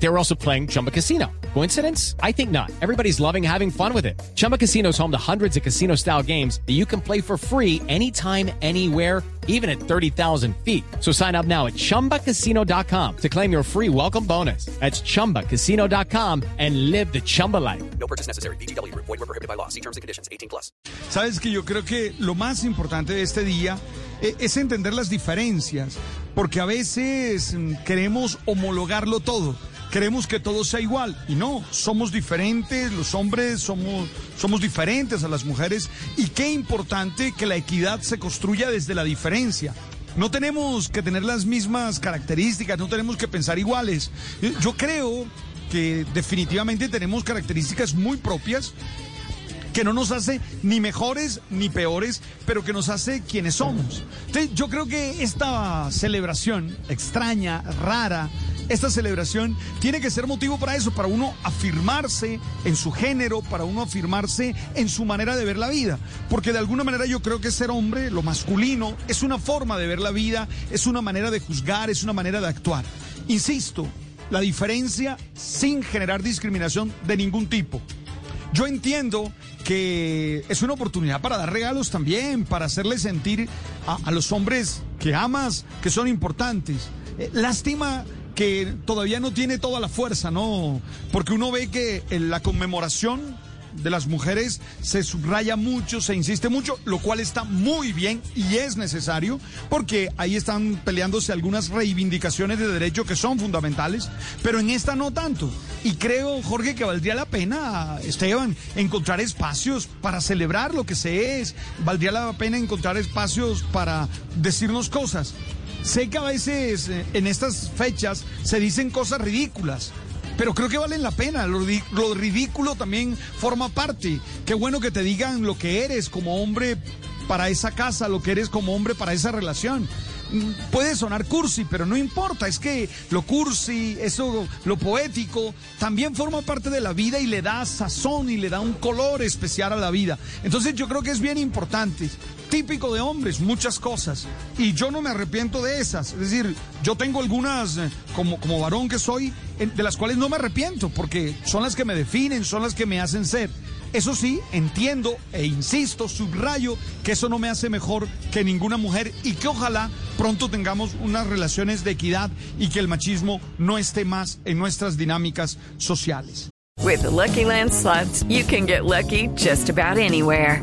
They were also playing Chumba Casino. Coincidence? I think not. Everybody's loving having fun with it. Chumba Casino is home to hundreds of casino style games that you can play for free anytime, anywhere, even at 30,000 feet. So sign up now at chumbacasino.com to claim your free welcome bonus. That's chumbacasino.com and live the Chumba life. No purchase necessary. BGW. Void were prohibited by law. See terms and conditions. 18 plus. Sabes que yo creo que lo más importante de este día eh, es entender las diferencias, porque a veces mm, queremos homologarlo todo. Queremos que todo sea igual y no, somos diferentes, los hombres somos, somos diferentes a las mujeres y qué importante que la equidad se construya desde la diferencia. No tenemos que tener las mismas características, no tenemos que pensar iguales. Eh, Yo creo que definitivamente tenemos características muy propias que no nos hace ni mejores ni peores, pero que nos hace quienes somos. Yo creo que esta celebración extraña, rara, esta celebración tiene que ser motivo para eso, para uno afirmarse en su género, para uno afirmarse en su manera de ver la vida. Porque de alguna manera yo creo que ser hombre, lo masculino, es una forma de ver la vida, es una manera de juzgar, es una manera de actuar. Insisto, la diferencia sin generar discriminación de ningún tipo. Yo entiendo que es una oportunidad para dar regalos también, para hacerle sentir a, los hombres que amas, que son importantes. Eh, lástima que todavía no tiene toda la fuerza, ¿no? Porque uno ve que en la conmemoración de las mujeres se subraya mucho, se insiste mucho, lo cual está muy bien y es necesario, porque ahí están peleándose algunas reivindicaciones de derecho que son fundamentales, pero en esta no tanto. Y creo, Jorge, que valdría la pena, Esteban, encontrar espacios para celebrar lo que se es, valdría la pena encontrar espacios para decirnos cosas. Sé que a veces eh, en estas fechas se dicen cosas ridículas, pero creo que valen la pena. Lo, lo ridículo también forma parte. Qué bueno que te digan lo que eres como hombre para esa casa, lo que eres como hombre para esa relación. Mm, Puede sonar cursi, pero no importa, es que lo cursi, eso, lo poético, también forma parte de la vida y le da sazón y le da un color especial a la vida. Entonces yo creo que es bien importante, típico de hombres, muchas cosas, y yo no me arrepiento de esas, es decir, yo tengo algunas, eh, como, como varón que soy, de las cuales no me arrepiento, porque son las que me definen, son las que me hacen ser. Eso sí, entiendo e insisto, subrayo que eso no me hace mejor que ninguna mujer y que ojalá pronto tengamos unas relaciones de equidad y que el machismo no esté más en nuestras dinámicas sociales. With the Lucky Land slots, you can get lucky just about anywhere.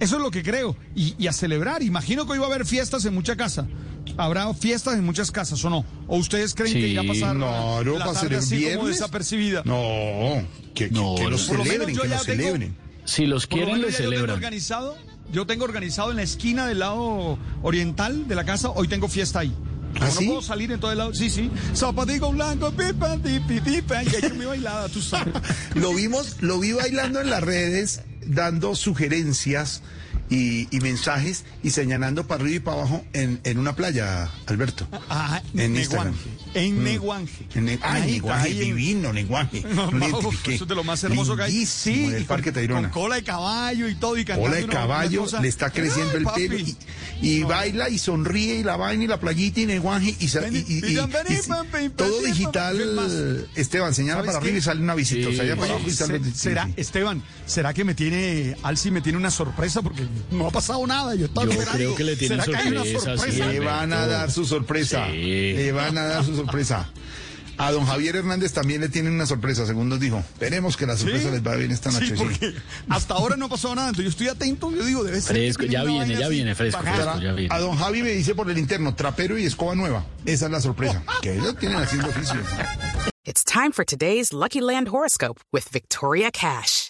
Eso es lo que creo. Y, y a celebrar. Imagino que hoy va a haber fiestas en mucha casa. Habrá fiestas en muchas casas, ¿o no? ¿O ustedes creen que Sí, ya pasar no, no, la para tarde ser así como viernes. desapercibida? No, que, que- No, que los Por celebren, que los tengo- celebren. Si los quieren, les ya yo tengo celebran. organizado, yo tengo organizado en la esquina del lado oriental de la casa, hoy tengo fiesta ahí. Como ¿Ah, no sí? puedo salir en todo el lado. Sí, sí. Zapatico blanco, pipa, tipi, tipa, y he hecho mi bailada, tú sabes. Lo vimos, lo vi bailando en las redes, dando sugerencias y, y mensajes y señalando para arriba y para abajo en, en una playa, Alberto. Ah, En Instagram. Neguanje. En Mm. Neguanje. En Ne- Ay, Ahí, Neguanje, en- divino, Neguanje. No, eso es de lo más hermoso que hay. En y Parque con, Tayrona. con cola de caballo y todo y cantando Cola de caballo, le está creciendo Ay, el pelo y, y baila y sonríe y la vaina y la playita y Neguanje y, sa- y, y- y- y- y- todo digital. Esteban, señala ¿Sabes para arriba qué? y sale una visita. Sí. o sea, ya para Oye, abajo y sale- se- sí, ¿Será, sí. Esteban, ¿será que me tiene, Alci me tiene una sorpresa? Porque no ha pasado nada. Yo, estaba Yo esperando. creo que le tienen ¿Será que hay una sorpresa, sí. sorpresa? Le van a dar su sorpresa. Sí. Le van a dar su sorpresa. A don Javier Hernández también le tienen una sorpresa, según nos dijo. Esperemos que la sorpresa ¿Sí? les vaya bien esta noche. Sí, sí. porque hasta ahora no ha pasado nada. Entonces yo estoy atento. Yo digo, debe ser. Fresco, ya viene, ya así viene, fresco, fresco, ya viene. A don Javi me dice por el interno, trapero y escoba nueva. Esa es la sorpresa. Que ellos tienen haciendo oficio. It's time for today's Lucky Land horoscope with Victoria Cash.